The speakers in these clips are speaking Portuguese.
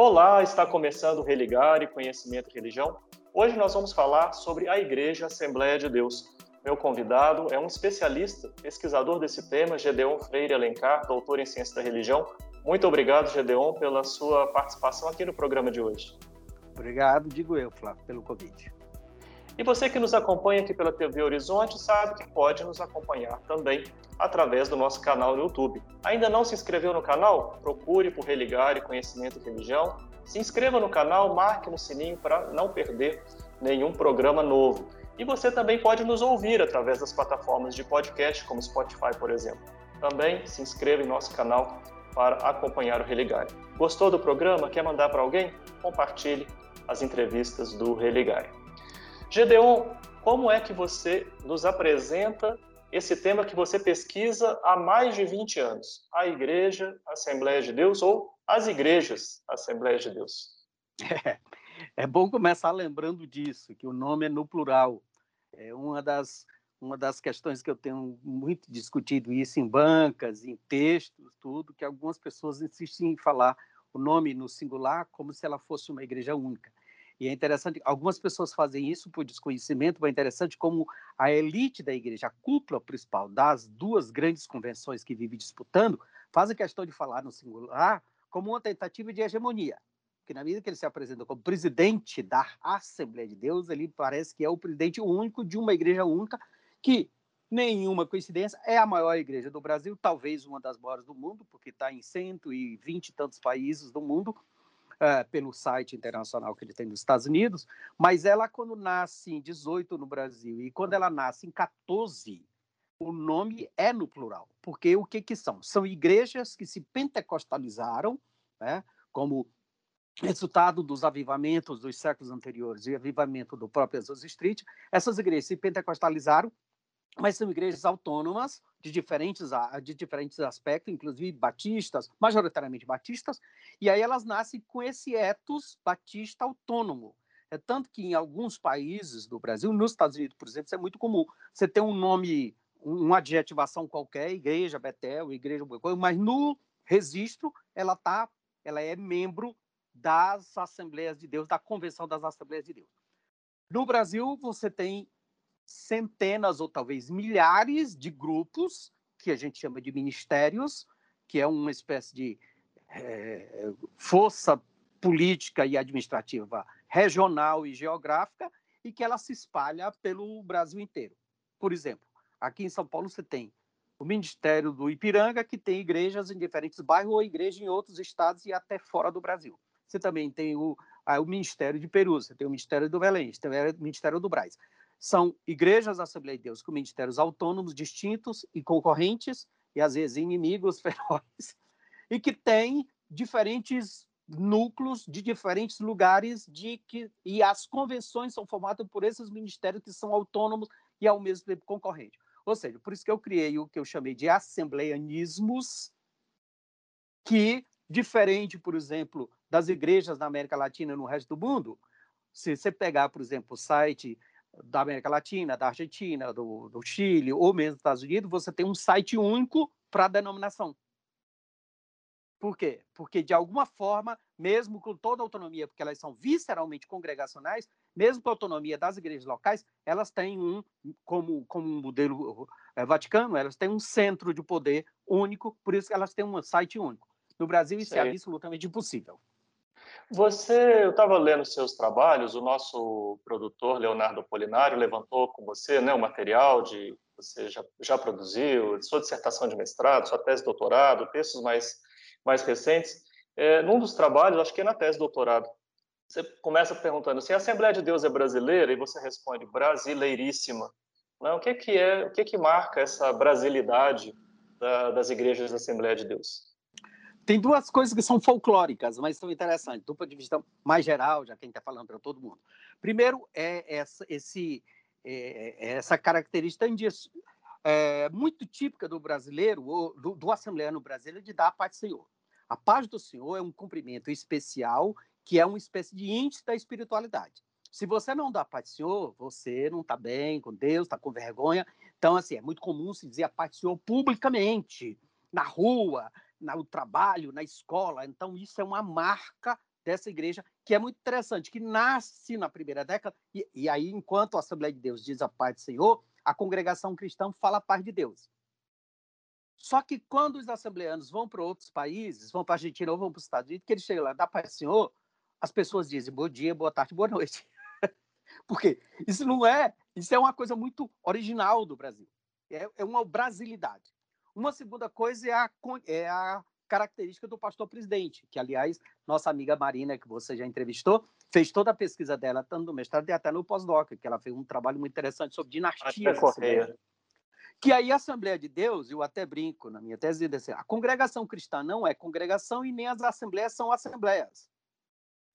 Olá, está começando Religar e Conhecimento e Religião. Hoje nós vamos falar sobre a Igreja Assembleia de Deus. Meu convidado é um especialista, pesquisador desse tema, Gedeon Freire Alencar, doutor em Ciência da Religião. Muito obrigado, Gedeon, pela sua participação aqui no programa de hoje. Obrigado, digo eu, Flávio, pelo convite. E você que nos acompanha aqui pela TV Horizonte sabe que pode nos acompanhar também através do nosso canal no YouTube. Ainda não se inscreveu no canal? Procure por Religar e Conhecimento e Religião. Se inscreva no canal, marque no sininho para não perder nenhum programa novo. E você também pode nos ouvir através das plataformas de podcast, como Spotify, por exemplo. Também se inscreva em nosso canal para acompanhar o Religar. Gostou do programa? Quer mandar para alguém? Compartilhe as entrevistas do Religar. Gedeon, como é que você nos apresenta esse tema que você pesquisa há mais de 20 anos? A Igreja Assembleia de Deus ou as Igrejas Assembleia de Deus? É, é bom começar lembrando disso, que o nome é no plural. É uma das, uma das questões que eu tenho muito discutido isso em bancas, em textos, tudo, que algumas pessoas insistem em falar o nome no singular como se ela fosse uma igreja única. E é interessante, algumas pessoas fazem isso por desconhecimento, mas é interessante como a elite da igreja, a cúpula principal das duas grandes convenções que vive disputando, faz a questão de falar no singular como uma tentativa de hegemonia. Porque na medida que ele se apresenta como presidente da Assembleia de Deus, ele parece que é o presidente único de uma igreja única, que, nenhuma coincidência, é a maior igreja do Brasil, talvez uma das maiores do mundo, porque está em 120 e tantos países do mundo, é, pelo site internacional que ele tem nos Estados Unidos, mas ela, quando nasce em 18 no Brasil e quando ela nasce em 14, o nome é no plural. Porque o que, que são? São igrejas que se pentecostalizaram, né, como resultado dos avivamentos dos séculos anteriores e avivamento do próprio Azusa Street, essas igrejas se pentecostalizaram mas são igrejas autônomas de diferentes, de diferentes aspectos, inclusive batistas, majoritariamente batistas, e aí elas nascem com esse etos batista autônomo. É tanto que em alguns países do Brasil, nos Estados Unidos, por exemplo, isso é muito comum. Você tem um nome, uma adjetivação qualquer, igreja Betel, igreja, mas no registro ela tá, ela é membro das Assembleias de Deus, da Convenção das Assembleias de Deus. No Brasil, você tem centenas ou talvez milhares de grupos que a gente chama de ministérios, que é uma espécie de é, força política e administrativa regional e geográfica e que ela se espalha pelo Brasil inteiro. Por exemplo, aqui em São Paulo você tem o Ministério do Ipiranga, que tem igrejas em diferentes bairros ou igrejas em outros estados e até fora do Brasil. Você também tem o, o Ministério de Peru, você tem o Ministério do Belém, você tem o Ministério do Braz são igrejas da Assembleia de Deus com ministérios autônomos, distintos e concorrentes, e às vezes inimigos ferozes, e que têm diferentes núcleos de diferentes lugares de que e as convenções são formadas por esses ministérios que são autônomos e ao mesmo tempo concorrentes. Ou seja, por isso que eu criei o que eu chamei de assembleianismos, que diferente, por exemplo, das igrejas na América Latina e no resto do mundo, se você pegar, por exemplo, o site da América Latina, da Argentina, do, do Chile ou mesmo dos Estados Unidos, você tem um site único para a denominação. Por quê? Porque, de alguma forma, mesmo com toda a autonomia, porque elas são visceralmente congregacionais, mesmo com a autonomia das igrejas locais, elas têm um, como, como um modelo é, vaticano, elas têm um centro de poder único, por isso que elas têm um site único. No Brasil, isso é Sim. é absolutamente impossível. Você, eu estava lendo seus trabalhos, o nosso produtor Leonardo Polinário levantou com você né, o material de você já, já produziu, sua dissertação de mestrado, sua tese de doutorado, textos mais, mais recentes. É, num dos trabalhos, acho que é na tese de doutorado, você começa perguntando se a Assembleia de Deus é brasileira e você responde brasileiríssima. Não, o que, que é, o que, que marca essa brasilidade da, das igrejas da Assembleia de Deus? Tem duas coisas que são folclóricas, mas são interessantes, ponto de vista mais geral, já que a gente está falando para todo mundo. Primeiro, é essa, esse, é, é essa característica é, muito típica do brasileiro, do, do assembleano brasileiro, de dar a paz do Senhor. A paz do Senhor é um cumprimento especial, que é uma espécie de índice da espiritualidade. Se você não dá a paz do Senhor, você não está bem com Deus, está com vergonha. Então, assim, é muito comum se dizer a paz do Senhor publicamente, na rua, no trabalho, na escola. Então, isso é uma marca dessa igreja, que é muito interessante, que nasce na primeira década, e, e aí, enquanto a Assembleia de Deus diz a paz do Senhor, a congregação cristã fala a paz de Deus. Só que quando os assembleanos vão para outros países, vão para a Argentina ou vão para os Estados Unidos, que eles chegam lá, dá paz do Senhor, as pessoas dizem bom dia, boa tarde, boa noite. Porque isso não é, isso é uma coisa muito original do Brasil. É, é uma brasilidade. Uma segunda coisa é a, é a característica do pastor presidente, que, aliás, nossa amiga Marina, que você já entrevistou, fez toda a pesquisa dela, tanto no mestrado e até no pós-doc, que ela fez um trabalho muito interessante sobre dinastia. Que aí a Assembleia de Deus, eu até brinco na minha tese, assim, a congregação cristã não é congregação e nem as assembleias são assembleias,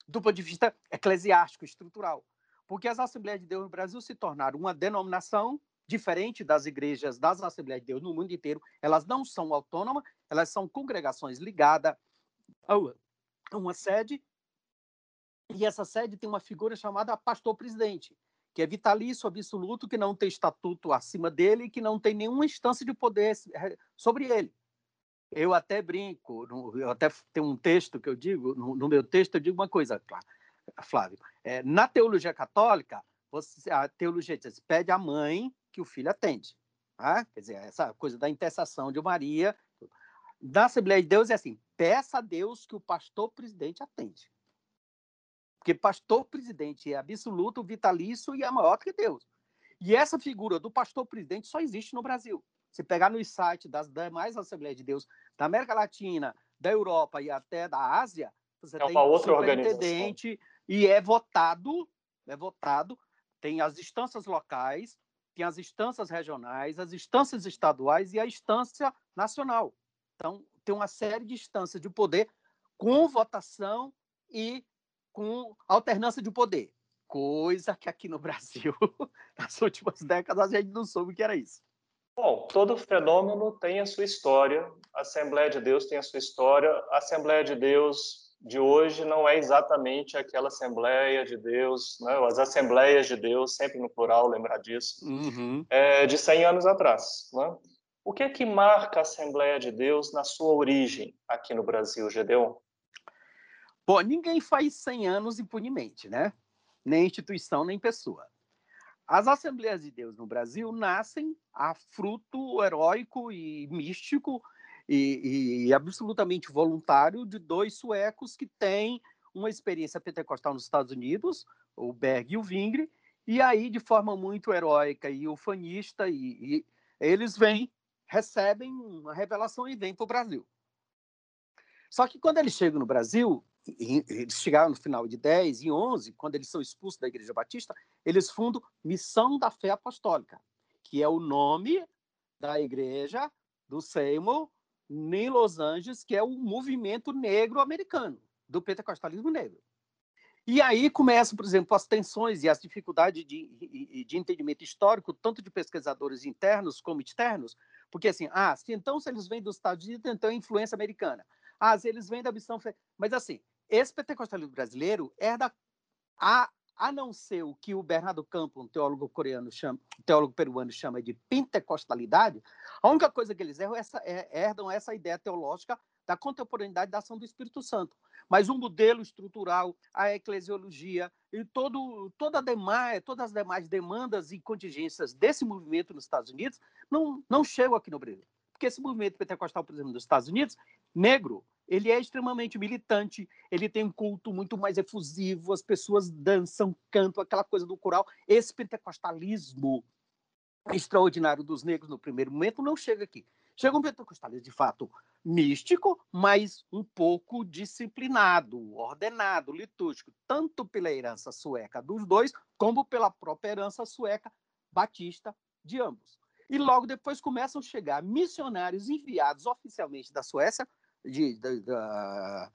do ponto de vista eclesiástico, estrutural. Porque as Assembleias de Deus no Brasil se tornaram uma denominação diferente das igrejas das Assembleias de Deus no mundo inteiro, elas não são autônomas, elas são congregações ligadas a uma sede, e essa sede tem uma figura chamada pastor-presidente, que é vitalício absoluto, que não tem estatuto acima dele e que não tem nenhuma instância de poder sobre ele. Eu até brinco, eu até tenho um texto que eu digo, no, meu texto eu digo uma coisa, Flávio. É, na teologia católica, você, a teologia diz, pede à mãe que o filho atende. Tá? Quer dizer, essa coisa da intercessão de Maria. Da Assembleia de Deus é assim: peça a Deus que o pastor presidente atende. Porque pastor presidente é absoluto, vitalício e é maior que Deus. E essa figura do pastor presidente só existe no Brasil. Se pegar nos sites das demais Assembleias de Deus da América Latina, da Europa e até da Ásia, você é tem uma outra organização. e é votado, é votado, tem as instâncias locais, tem as instâncias regionais, as instâncias estaduais e a instância nacional. Então, tem uma série de instâncias de poder com votação e com alternância de poder. Coisa que aqui no Brasil, nas últimas décadas, a gente não soube que era isso. Bom, todo fenômeno tem a sua história, a Assembleia de Deus tem a sua história, a Assembleia de Deus de hoje não é exatamente aquela Assembleia de Deus, né? as Assembleias de Deus, sempre no plural, lembrar disso, uhum. é, de 100 anos atrás. Né? O que é que marca a Assembleia de Deus na sua origem aqui no Brasil, Gedeon? Bom, ninguém faz 100 anos impunemente, né? Nem instituição, nem pessoa. As Assembleias de Deus no Brasil nascem a fruto heróico e místico e, e absolutamente voluntário de dois suecos que têm uma experiência pentecostal nos Estados Unidos, o Berg e o Vingre, e aí, de forma muito heróica e ufanista, e, e eles vêm, recebem uma revelação e vêm para o Brasil. Só que quando eles chegam no Brasil, eles chegaram no final de 10 e 11, quando eles são expulsos da Igreja Batista, eles fundam Missão da Fé Apostólica, que é o nome da igreja do Seymour em Los Angeles, que é o movimento negro americano, do pentecostalismo negro. E aí começam, por exemplo, as tensões e as dificuldades de, de entendimento histórico, tanto de pesquisadores internos como externos, porque assim, ah, se então se eles vêm dos Estados Unidos, então é influência americana. Ah, se eles vêm da missão... Mas assim, esse pentecostalismo brasileiro herda a a não ser o que o Bernardo Campo, um teólogo coreano, chama, um teólogo peruano chama de pentecostalidade, a única coisa que eles erram é essa, é, herdam essa ideia teológica da contemporaneidade da ação do Espírito Santo. Mas o modelo estrutural, a eclesiologia e todo, toda demais, todas as demais demandas e contingências desse movimento nos Estados Unidos não, não chegam aqui no Brasil. Porque esse movimento pentecostal, por exemplo, nos Estados Unidos, negro, ele é extremamente militante, ele tem um culto muito mais efusivo, as pessoas dançam, cantam, aquela coisa do coral. Esse pentecostalismo extraordinário dos negros no primeiro momento não chega aqui. Chega um pentecostalismo de fato místico, mas um pouco disciplinado, ordenado, litúrgico, tanto pela herança sueca dos dois, como pela própria herança sueca batista de ambos. E logo depois começam a chegar missionários enviados oficialmente da Suécia de, da,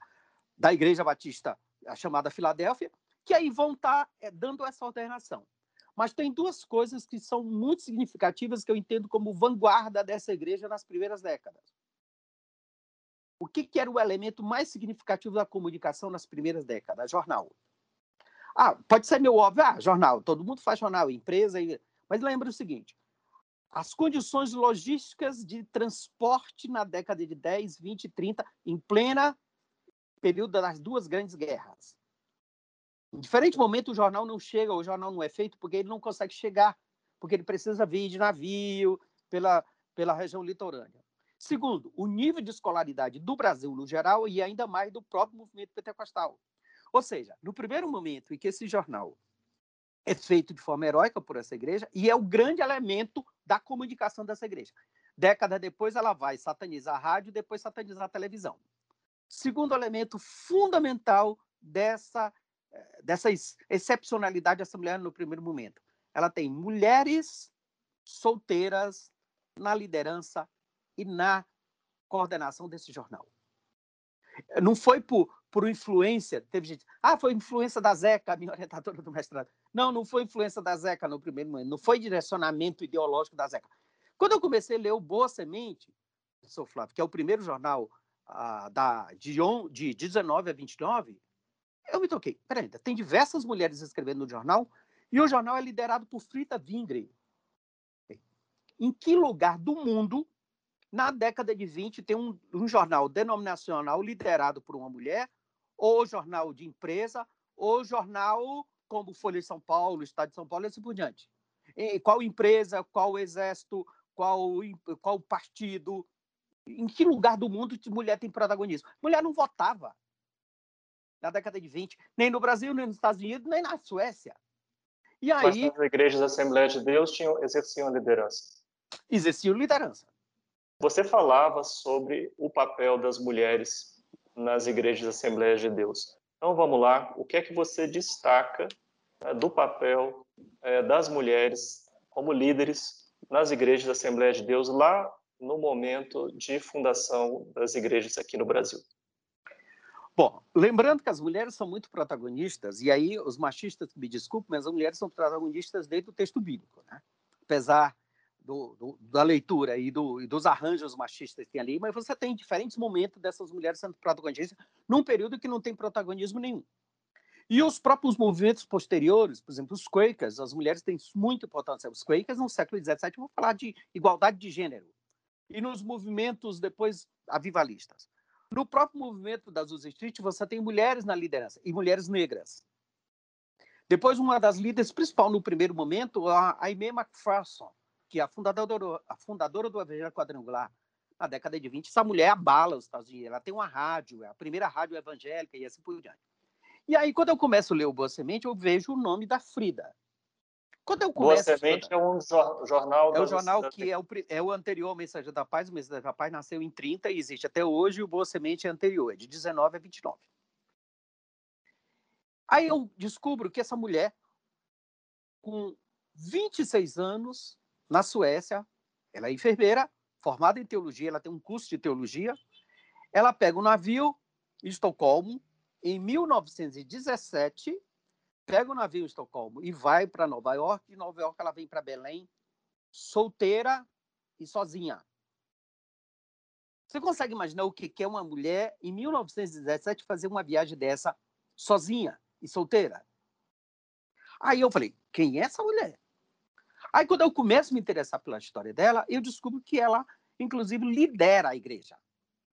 da Igreja Batista, a chamada Filadélfia, que aí vão estar tá, é, dando essa alternação. Mas tem duas coisas que são muito significativas que eu entendo como vanguarda dessa igreja nas primeiras décadas. O que, que era o elemento mais significativo da comunicação nas primeiras décadas? Jornal. Ah, pode ser meu óbvio, ah, jornal, todo mundo faz jornal, empresa, mas lembra o seguinte: as condições logísticas de transporte na década de 10, 20, 30, em plena período das duas grandes guerras. Em diferente momento, o jornal não chega, o jornal não é feito porque ele não consegue chegar, porque ele precisa vir de navio pela, pela região litorânea. Segundo, o nível de escolaridade do Brasil no geral e ainda mais do próprio movimento pentecostal. Ou seja, no primeiro momento em que esse jornal é feito de forma heróica por essa igreja e é o grande elemento da comunicação dessa igreja. Décadas depois, ela vai satanizar a rádio, depois satanizar a televisão. Segundo elemento fundamental dessa, eh, dessa excepcionalidade mulher no primeiro momento. Ela tem mulheres solteiras na liderança e na coordenação desse jornal. Não foi por, por influência, teve gente, ah, foi influência da Zeca, minha orientadora do mestrado. Não, não foi influência da Zeca no primeiro momento, não foi direcionamento ideológico da Zeca. Quando eu comecei a ler o Boa Semente, professor Flávio, que é o primeiro jornal ah, da, de, on, de 19 a 29, eu me toquei. Peraí, tem diversas mulheres escrevendo no jornal, e o jornal é liderado por Frida Vingre. Em que lugar do mundo, na década de 20, tem um, um jornal denominacional liderado por uma mulher, ou jornal de empresa, ou jornal como Folha de São Paulo, Estado de São Paulo e assim por diante? E qual empresa, qual exército, qual, qual partido, em que lugar do mundo mulher tem protagonismo? Mulher não votava na década de 20, nem no Brasil, nem nos Estados Unidos, nem na Suécia. E aí, Mas as igrejas da Assembleia de Deus tinham, exerciam liderança. Exerciam liderança. Você falava sobre o papel das mulheres nas igrejas da Assembleia de Deus. Então vamos lá, o que é que você destaca né, do papel é, das mulheres como líderes nas igrejas da Assembleia de Deus lá no momento de fundação das igrejas aqui no Brasil? Bom, lembrando que as mulheres são muito protagonistas, e aí os machistas me desculpem, mas as mulheres são protagonistas dentro do texto bíblico, né? apesar do, do, da leitura e, do, e, dos arranjos machistas que tem ali, mas você tem diferentes momentos dessas mulheres sendo protagonistas num período que não tem protagonismo nenhum. E os próprios movimentos posteriores, por exemplo, os Quakers, as mulheres têm muita importância. Os Quakers, no século XVII, vão falar de igualdade de gênero. E nos movimentos depois avivalistas. No próprio movimento das Azusa Street, você tem mulheres na liderança, e mulheres negras. Depois, uma das líderes principal no primeiro momento, a Aimee McPherson, que é a fundadora, a fundadora do Evangelho Quadrangular, na década de 20. Essa mulher abala os Estados Unidos. Ela tem uma rádio, é a primeira rádio evangélica e assim por diante. E aí, quando eu começo a ler o Boa Semente, eu vejo o nome da Frida. Quando eu começo Boa Semente é um jornal... É o jornal que é o, é o anterior ao Mensageiro da Paz. O Mensageiro da Paz nasceu em 30 e existe até hoje. O Boa Semente é anterior, é de 19 a 29. Aí eu descubro que essa mulher, com 26 anos, na Suécia, ela é enfermeira, formada em teologia, ela tem um curso de teologia. Ela pega um navio em Estocolmo, em 1917, pega o navio em Estocolmo e vai para Nova York. De Nova York, ela vem para Belém, solteira e sozinha. Você consegue imaginar o que é uma mulher em 1917 fazer uma viagem dessa sozinha e solteira? Aí eu falei: quem é essa mulher? Aí quando eu começo a me interessar pela história dela, eu descubro que ela, inclusive, lidera a igreja.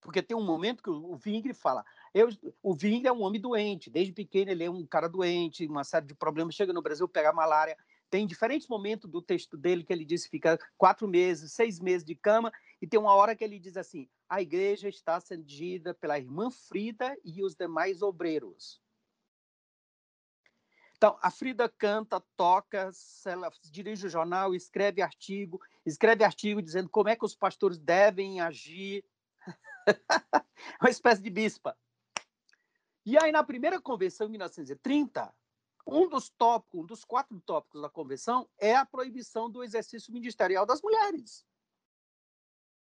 Porque tem um momento que o Vingre fala: eu, o Vingre é um homem doente, desde pequeno ele é um cara doente, uma série de problemas. Chega no Brasil, pega malária. Tem diferentes momentos do texto dele que ele diz que fica quatro meses, seis meses de cama, e tem uma hora que ele diz assim: a igreja está cedida pela irmã Frida e os demais obreiros. Então, a Frida canta, toca, ela dirige o jornal, escreve artigo, escreve artigo dizendo como é que os pastores devem agir. Uma espécie de bispa. E aí, na primeira convenção, em 1930, um dos tópicos, um dos quatro tópicos da convenção é a proibição do exercício ministerial das mulheres,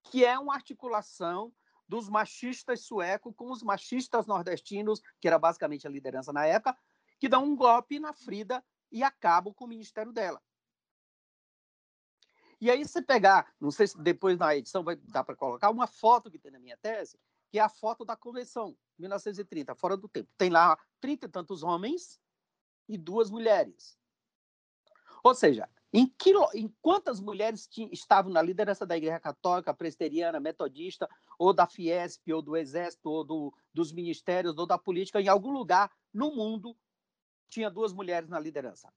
que é uma articulação dos machistas suecos com os machistas nordestinos, que era basicamente a liderança na época, que dão um golpe na Frida e acabam com o ministério dela. E aí você pegar, não sei se depois na edição vai dar para colocar uma foto que tem na minha tese, que é a foto da convenção, 1930, fora do tempo. Tem lá trinta e tantos homens e duas mulheres. Ou seja, Em, que, em quantas mulheres estavam na liderança da Igreja Católica, Presbiteriana, Metodista, ou da Fiesp, ou do Exército, ou do, dos ministérios, ou da política, em algum lugar no mundo tinha duas mulheres na liderança.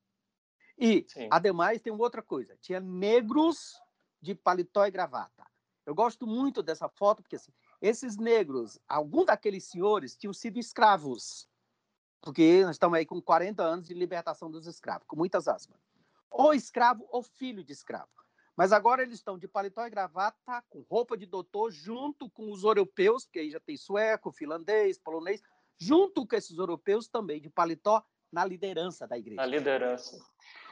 E, Sim. ademais, tem outra coisa: tinha negros de paletó e gravata. Eu gosto muito dessa foto, porque assim, esses negros, alguns daqueles senhores tinham sido escravos, porque nós estamos aí com 40 anos de libertação dos escravos, com muitas aspas ou escravo ou filho de escravo. Mas agora eles estão de paletó e gravata, com roupa de doutor, junto com os europeus, que aí já tem sueco, finlandês, polonês, junto com esses europeus também de paletó na liderança da igreja. Na liderança.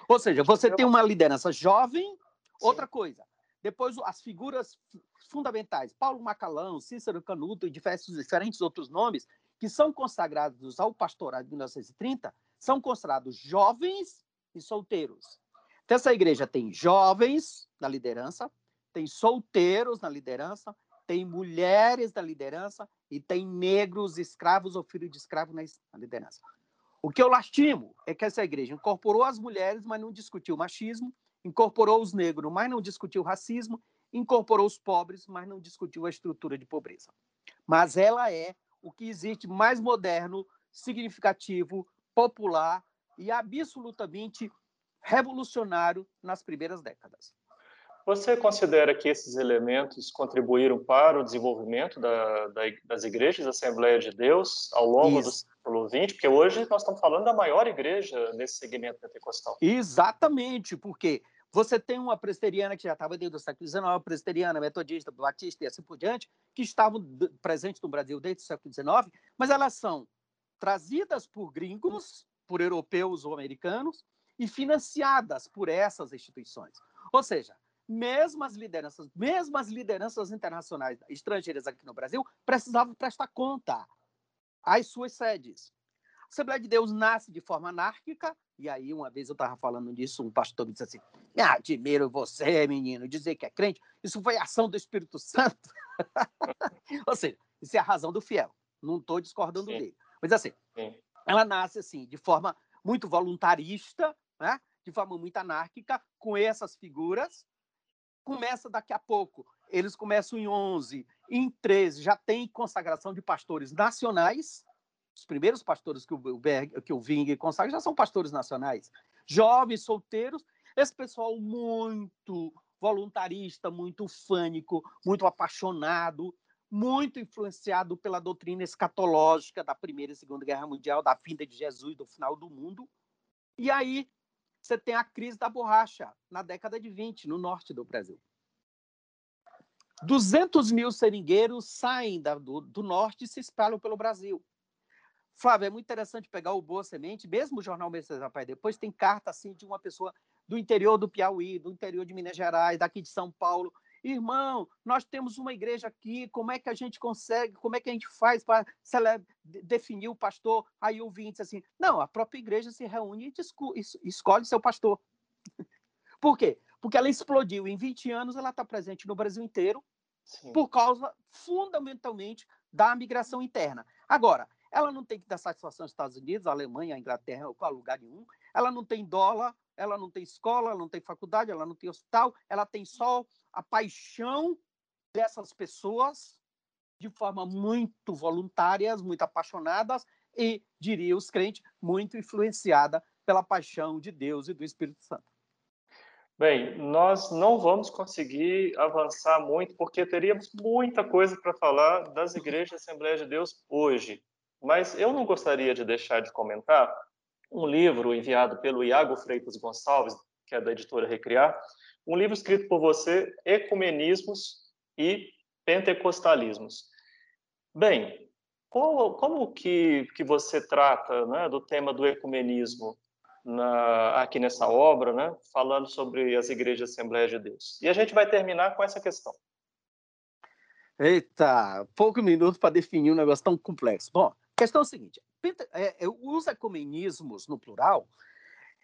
Ou seja, você tem uma liderança jovem, Sim. outra coisa. Depois, as figuras fundamentais, Paulo Macalão, Cícero Canuto e diversos, diferentes outros nomes, que são consagrados ao pastorado de 1930, são considerados jovens e solteiros. Então, essa igreja tem jovens na liderança, tem solteiros na liderança, tem mulheres na liderança e tem negros, escravos ou filhos de escravo na liderança. O que eu lastimo é que essa igreja incorporou as mulheres, mas não discutiu o machismo, incorporou os negros, mas não discutiu o racismo, incorporou os pobres, mas não discutiu a estrutura de pobreza. Mas ela é o que existe mais moderno, significativo, popular e absolutamente revolucionário nas primeiras décadas. Você considera que esses elementos contribuíram para o desenvolvimento da, da, das igrejas da Assembleia de Deus ao longo Isso. do século XX? Porque hoje nós estamos falando da maior igreja nesse segmento pentecostal. Exatamente, porque você tem uma presteriana que já estava desde o século XIX, presteriana, metodista, batista e assim por diante, que estavam presentes no Brasil desde o século XIX, mas elas são trazidas por gringos, por europeus ou americanos, e financiadas por essas instituições. Ou seja, mesmo as lideranças, mesmo as lideranças internacionais estrangeiras aqui no Brasil precisavam prestar conta às suas sedes. A Assembleia de Deus nasce de forma anárquica, e aí uma vez eu estava falando disso, um pastor me disse assim, me admiro você, menino, dizer que é crente, isso foi ação do Espírito Santo. Ou seja, isso é a razão do fiel, não estou discordando Sim. dele. Mas assim, Sim. ela nasce assim, de forma muito voluntarista, né? de forma muito anárquica, com essas figuras. Começa daqui a pouco. Eles começam em 11, em 13 já tem consagração de pastores nacionais. Os primeiros pastores que o, Berg, que o Ving consagra já são pastores nacionais. Jovens, solteiros, esse pessoal muito voluntarista, muito fânico, muito apaixonado, muito influenciado pela doutrina escatológica da Primeira e Segunda Guerra Mundial, da vinda de Jesus, do final do mundo. E aí você tem a crise da borracha na década de 20, no norte do Brasil. 200 mil seringueiros saem da, do, do, norte e se espalham pelo Brasil. Flávio, é muito interessante pegar o Boa Semente, mesmo o jornal Messias Rapaz, depois tem carta assim de uma pessoa do interior do Piauí, do interior de Minas Gerais, daqui de São Paulo, Irmão, nós temos uma igreja aqui, como é que a gente consegue, como é que a gente faz para definir o pastor? Aí o vinte assim, não, a própria igreja se reúne e escolhe seu pastor. Por quê? Porque ela explodiu. Em 20 anos, ela está presente no Brasil inteiro, Sim. por causa, fundamentalmente, da migração interna. Agora, ela não tem que dar satisfação aos Estados Unidos, à Alemanha, à Inglaterra, a lugar nenhum. Ela não tem dólar, ela não tem escola, ela não tem faculdade, ela não tem hospital, ela tem só a paixão dessas pessoas de forma muito voluntárias, muito apaixonadas e, diria os crentes, muito influenciada pela paixão de Deus e do Espírito Santo. Bem, nós não vamos conseguir avançar muito porque teríamos muita coisa para falar das igrejas Assembleia de Deus hoje. Mas eu não gostaria de deixar de comentar um livro enviado pelo Iago Freitas Gonçalves, que é da editora Recriar, um livro escrito por você, Ecumenismos e Pentecostalismos. Bem, qual, como que, que você trata né, do tema do ecumenismo na, aqui nessa obra, né, falando sobre as igrejas Assembleia de Deus? E a gente vai terminar com essa questão. Eita, pouco minuto para definir um negócio tão complexo. Bom, a questão é a seguinte: é, é, os ecumenismos, no plural,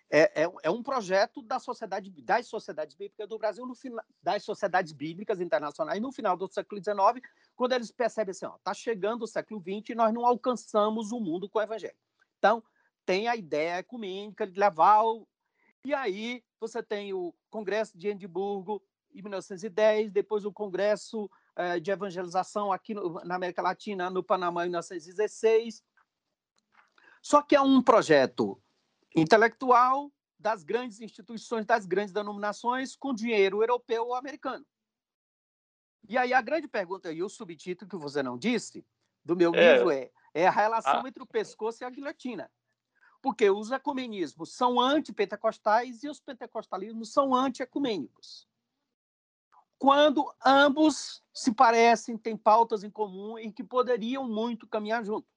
é, é, é, um projeto da sociedade, das sociedades bíblicas do Brasil, no das sociedades bíblicas internacionais, no final do século XIX, quando eles percebem assim, está chegando o século XX e nós não alcançamos o mundo com o evangelho. Então, tem a ideia ecumênica de levar o, E aí você tem o Congresso de Edimburgo, em 1910, depois o Congresso eh, de Evangelização aqui no, na América Latina, no Panamá, em 1916. Só que é um projeto intelectual das grandes instituições, das grandes denominações, com dinheiro europeu ou americano. E aí a grande pergunta, e o subtítulo que você não disse, do meu é. livro é, é a relação entre o pescoço e a guilhotina. Porque os ecumenismos são antipentecostais e os pentecostalismos são anti-ecumênicos. Quando ambos se parecem, têm pautas em comum e que poderiam muito caminhar junto.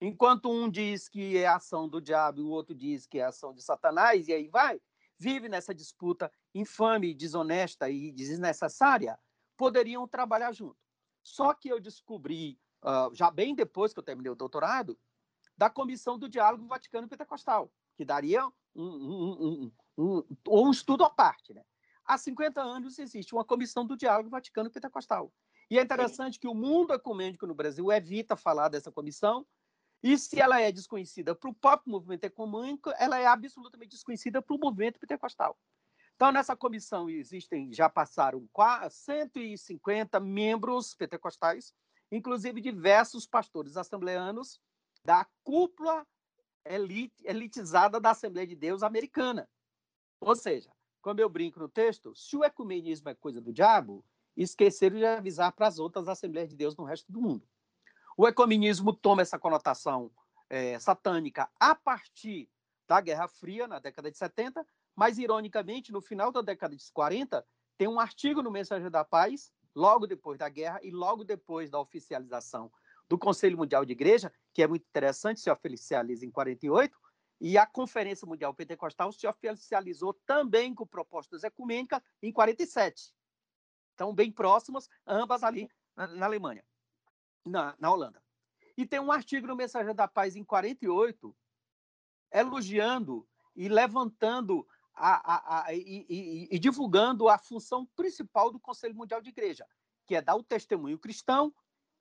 Enquanto um diz que é ação do diabo e o outro diz que é ação de Satanás, e aí vai, vive nessa disputa infame, desonesta e desnecessária, poderiam trabalhar junto. Só que eu descobri, uh, já bem depois que eu terminei o doutorado, da Comissão do Diálogo Vaticano Pentecostal, que daria um, um, um, um, estudo à parte. Né? Há 50 anos existe uma Comissão do Diálogo Vaticano Pentecostal. E é interessante que o mundo ecumênico no Brasil evita falar dessa comissão, e se ela é desconhecida para o próprio movimento ecumênico, ela é absolutamente desconhecida para o movimento pentecostal. Então, nessa comissão existem, já passaram 150 membros pentecostais, inclusive diversos pastores assembleanos da cúpula elite, elitizada da Assembleia de Deus americana. Ou seja, como eu brinco no texto, se o ecumenismo é coisa do diabo, esqueceram de avisar para as outras Assembleias de Deus no resto do mundo. O ecumenismo toma essa conotação é, satânica a partir da Guerra Fria, na década de 70, mas, ironicamente, no final da década de 40, tem um artigo no Mensageiro da Paz, logo depois da guerra e logo depois da oficialização do Conselho Mundial de Igreja, que é muito interessante, se oficializa em 48, e a Conferência Mundial Pentecostal se oficializou também com propostas ecumênicas em 47. Então, bem próximas, ambas ali na, na Alemanha na, na Holanda. E tem um artigo no Mensageiro da Paz em 48, elogiando e levantando a, a, a, e, e, e, divulgando a função principal do Conselho Mundial de Igreja, que é dar o testemunho cristão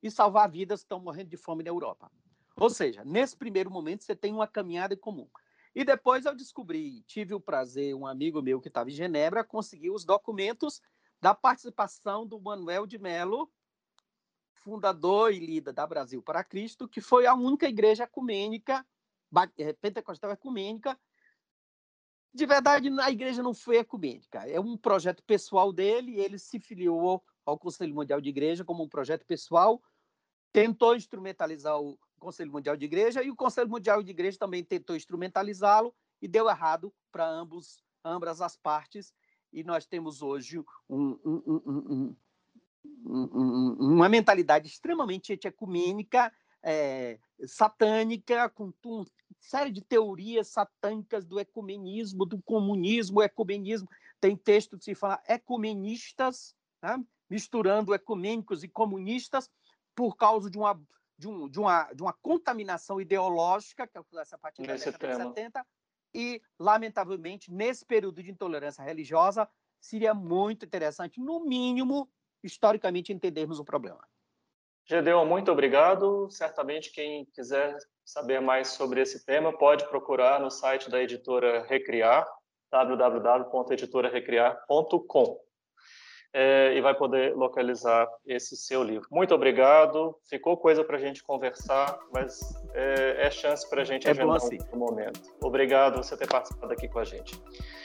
e salvar vidas que estão morrendo de fome na Europa. Ou seja, nesse primeiro momento você tem uma caminhada em comum. E depois eu descobri, tive o prazer, um amigo meu que estava em Genebra, conseguir os documentos da participação do Manuel de Mello fundador e líder da Brasil para Cristo, que foi a única igreja ecumênica, eh, pentecostal ecumênica. De verdade, a igreja não foi ecumênica, é um projeto pessoal dele, ele se filiou ao Conselho Mundial de Igreja como um projeto pessoal, tentou instrumentalizar o Conselho Mundial de Igreja e o Conselho Mundial de Igreja também tentou instrumentalizá-lo e deu errado para ambos, ambas as partes. E nós temos hoje um, um, um, uma mentalidade extremamente ecumênica, é, satânica, com uma série de teorias satânicas do ecumenismo, do comunismo, ecumenismo. Tem texto que se fala ecumenistas, né? misturando ecumênicos e comunistas, por causa de uma, de, um, de uma, de uma contaminação ideológica, que acontece a partir da década de 70, e, lamentavelmente, nesse período de intolerância religiosa, seria muito interessante, no mínimo, historicamente entendermos o problema. Gedeon, muito obrigado. Certamente quem quiser saber mais sobre esse tema pode procurar no site da editora Recriar, www.editorarecriar.com é, e vai poder localizar esse seu livro. Muito obrigado. Ficou coisa para a gente conversar, mas é, é chance para a gente é agendar assim. um momento. Obrigado você ter participado aqui com a gente.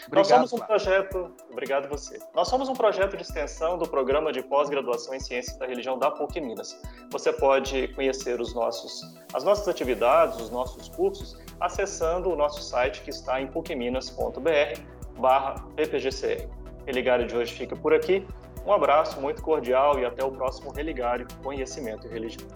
Obrigado, Nós somos um projeto. Obrigado você. Nós somos um projeto de extensão do programa de pós-graduação em Ciências da Religião da PUC Minas. Você pode conhecer os nossos, as nossas atividades, os nossos cursos, acessando o nosso site que está em pucminas.br/ppgcr. Religário de hoje fica por aqui. Um abraço muito cordial e até o próximo Religário Conhecimento e Religião.